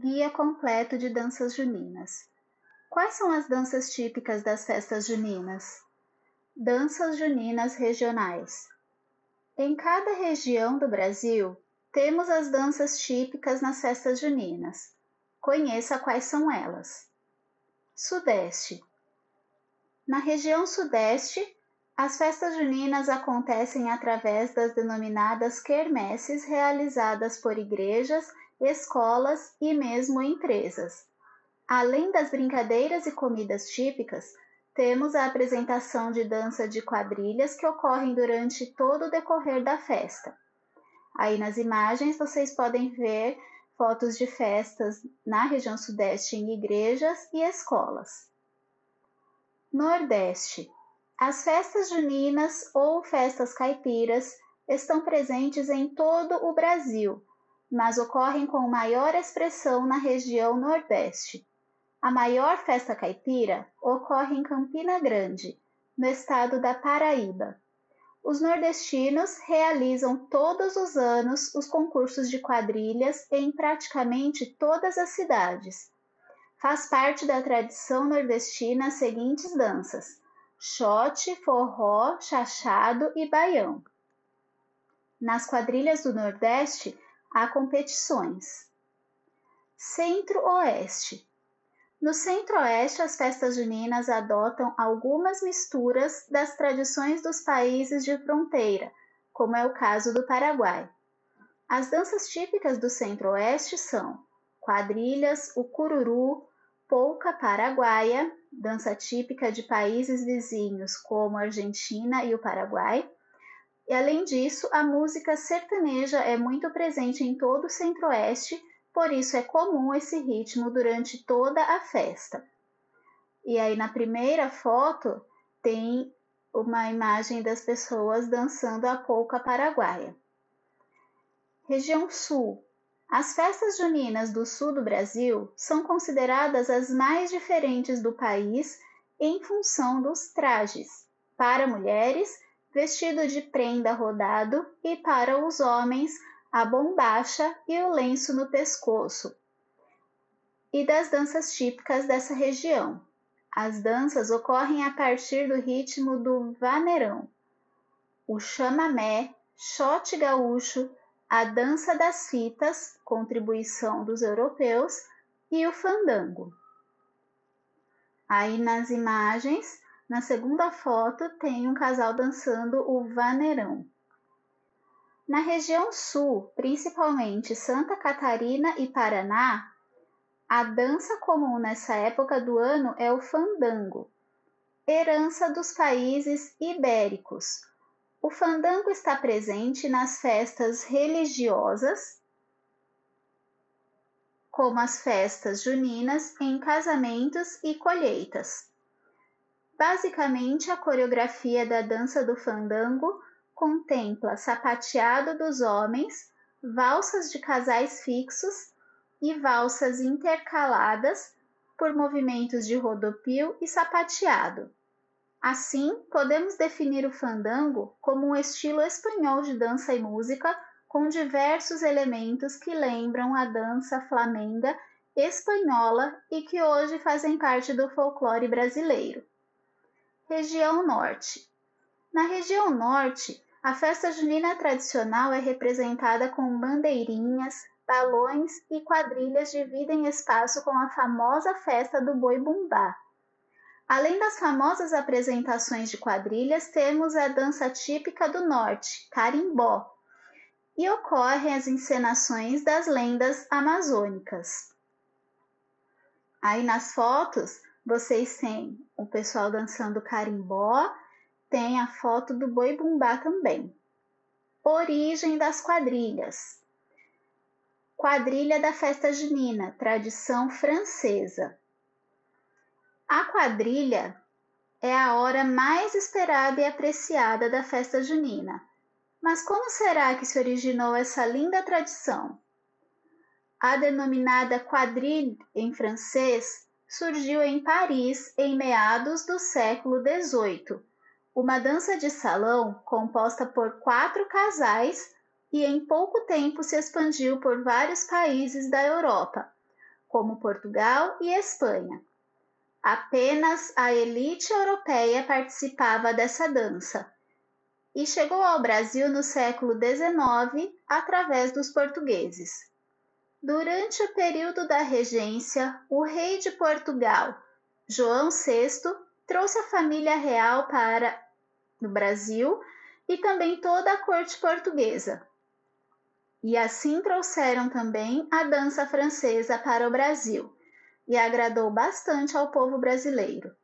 Guia completo de danças juninas. Quais são as danças típicas das festas juninas? Danças juninas regionais. Em cada região do Brasil, temos as danças típicas nas festas juninas. Conheça quais são elas. Sudeste. Na região Sudeste, as festas juninas acontecem através das denominadas quermesses realizadas por igrejas escolas e mesmo empresas. Além das brincadeiras e comidas típicas, temos a apresentação de dança de quadrilhas que ocorrem durante todo o decorrer da festa. Aí nas imagens vocês podem ver fotos de festas na região sudeste em igrejas e escolas. Nordeste. As festas juninas ou festas caipiras estão presentes em todo o Brasil, mas ocorrem com maior expressão na região Nordeste. A maior festa caipira ocorre em Campina Grande, no estado da Paraíba. Os nordestinos realizam todos os anos os concursos de quadrilhas em praticamente todas as cidades. Faz parte da tradição nordestina as seguintes danças: xote, forró, chachado e baião. Nas quadrilhas do Nordeste, há competições. Centro-Oeste. No Centro-Oeste, as festas juninas adotam algumas misturas das tradições dos países de fronteira, como é o caso do Paraguai. As danças típicas do Centro-Oeste são quadrilhas, o cururu, polca paraguaia, dança típica de países vizinhos como a Argentina e o Paraguai, e além disso, a música sertaneja é muito presente em todo o Centro-Oeste, por isso é comum esse ritmo durante toda a festa. E aí na primeira foto tem uma imagem das pessoas dançando a polca paraguaia. Região Sul. As festas juninas do sul do Brasil são consideradas as mais diferentes do país em função dos trajes. Para mulheres, vestido de prenda rodado, e para os homens a bombacha e o lenço no pescoço, e das danças típicas dessa região. As danças ocorrem a partir do ritmo do vaneirão, o chamamé, shot gaúcho, a dança das fitas, contribuição dos europeus, e o fandango. Aí nas imagens na segunda foto tem um casal dançando o vaneirão. Na região sul, principalmente Santa Catarina e Paraná, a dança comum nessa época do ano é o fandango, herança dos países ibéricos. O fandango está presente nas festas religiosas, como as festas juninas, em casamentos e colheitas. Basicamente, a coreografia da dança do fandango contempla sapateado dos homens, valsas de casais fixos e valsas intercaladas por movimentos de rodopio e sapateado. Assim, podemos definir o fandango como um estilo espanhol de dança e música com diversos elementos que lembram a dança flamenga espanhola e que hoje fazem parte do folclore brasileiro. Região Norte. Na região Norte, a festa junina tradicional é representada com bandeirinhas, balões e quadrilhas dividem espaço com a famosa festa do boi bumbá. Além das famosas apresentações de quadrilhas, temos a dança típica do norte, carimbó, e ocorrem as encenações das lendas amazônicas. Aí nas fotos vocês têm o pessoal dançando carimbó, tem a foto do boi bumbá também. Origem das quadrilhas. Quadrilha da festa junina, tradição francesa. A quadrilha é a hora mais esperada e apreciada da festa junina. Mas como será que se originou essa linda tradição? A denominada quadrille em francês surgiu em Paris em meados do século XVIII, uma dança de salão composta por quatro casais e em pouco tempo se expandiu por vários países da Europa. como Portugal e Espanha. Apenas a elite europeia participava dessa dança e chegou ao Brasil no século XIX através dos portugueses. Durante o período da regência, o rei de Portugal, João VI, trouxe a família real para o Brasil e também toda a corte portuguesa. E assim trouxeram também a dança francesa para o Brasil e agradou bastante ao povo brasileiro.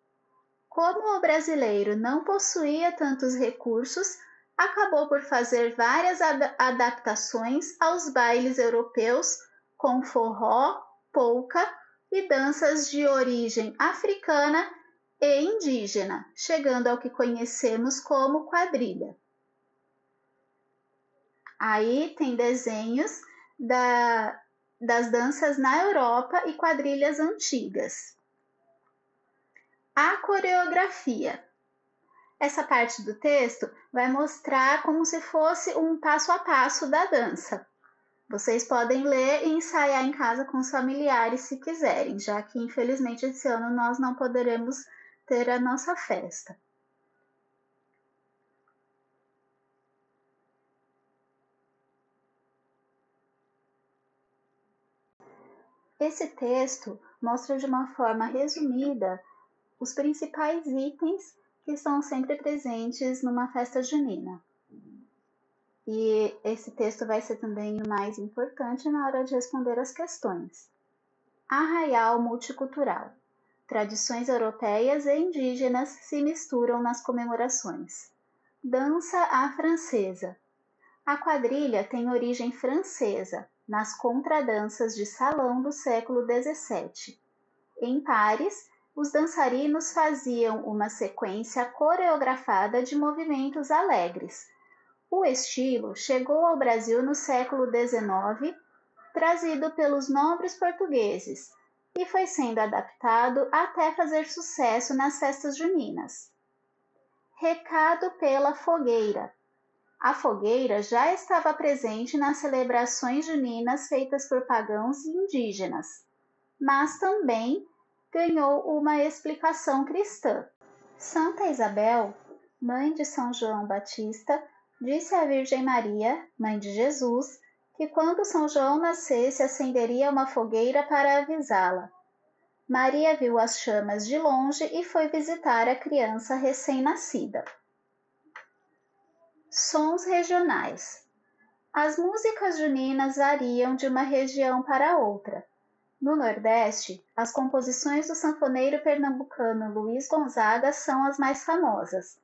Como o brasileiro não possuía tantos recursos, acabou por fazer várias ad adaptações aos bailes europeus com forró, polca e danças de origem africana e indígena, chegando ao que conhecemos como quadrilha. Aí tem desenhos da, das danças na Europa e quadrilhas antigas. A coreografia. Essa parte do texto vai mostrar como se fosse um passo a passo da dança. Vocês podem ler e ensaiar em casa com os familiares se quiserem, já que infelizmente esse ano nós não poderemos ter a nossa festa. Esse texto mostra de uma forma resumida os principais itens que estão sempre presentes numa festa junina. E esse texto vai ser também o mais importante na hora de responder as questões. Arraial multicultural. Tradições europeias e indígenas se misturam nas comemorações. Dança à francesa. A quadrilha tem origem francesa, nas contradanças de salão do século XVII. Em pares, os dançarinos faziam uma sequência coreografada de movimentos alegres. O estilo chegou ao Brasil no século XIX, trazido pelos nobres portugueses, e foi sendo adaptado até fazer sucesso nas festas juninas. Recado pela fogueira. A fogueira já estava presente nas celebrações juninas feitas por pagãos e indígenas, mas também ganhou uma explicação cristã. Santa Isabel, mãe de São João Batista, disse à Virgem Maria, mãe de Jesus, que quando São João nascesse acenderia uma fogueira para avisá-la. Maria viu as chamas de longe e foi visitar a criança recém-nascida. Sons regionais. As músicas juninas variam de uma região para outra. No Nordeste, as composições do sanfoneiro pernambucano Luiz Gonzaga são as mais famosas.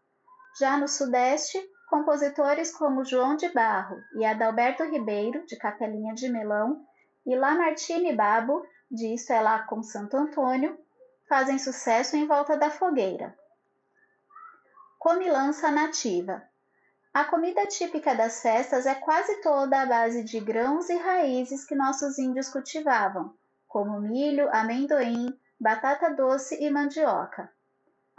Já no Sudeste, compositores como João de Barro e Adalberto Ribeiro, de Capelinha de Melão, e Lamartine Babo, de Isto é Lá com Santo Antônio, fazem sucesso em volta da fogueira. Comilança nativa. A comida típica das festas é quase toda à base de grãos e raízes que nossos índios cultivavam, como milho, amendoim, batata doce e mandioca.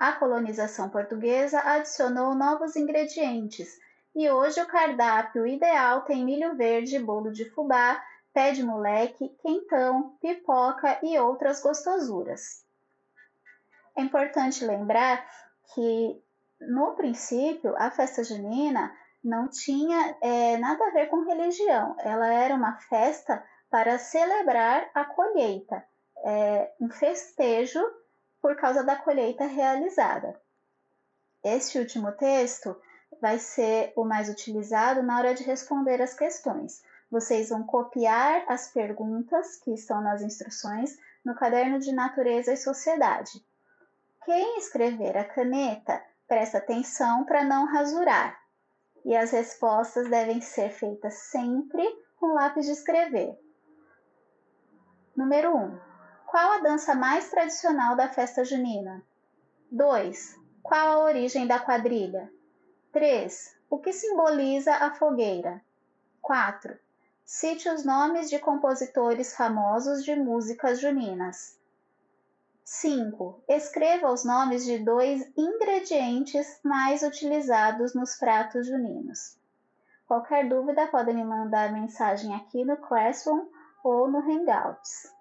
A colonização portuguesa adicionou novos ingredientes e hoje o cardápio ideal tem milho verde, bolo de fubá, pé de moleque, quentão, pipoca e outras gostosuras. É importante lembrar que no princípio, a festa junina não tinha é, nada a ver com religião. Ela era uma festa para celebrar a colheita, é, um festejo por causa da colheita realizada. Este último texto vai ser o mais utilizado na hora de responder as questões. Vocês vão copiar as perguntas que estão nas instruções no caderno de Natureza e Sociedade. Quem escrever a caneta Presta atenção para não rasurar. E as respostas devem ser feitas sempre com lápis de escrever. Número 1. Qual a dança mais tradicional da festa junina? 2. Qual a origem da quadrilha? 3. O que simboliza a fogueira? 4. Cite os nomes de compositores famosos de músicas juninas. 5. Escreva os nomes de dois ingredientes mais utilizados nos pratos juninos. Qualquer dúvida, podem me mandar mensagem aqui no Classroom ou no Hangouts.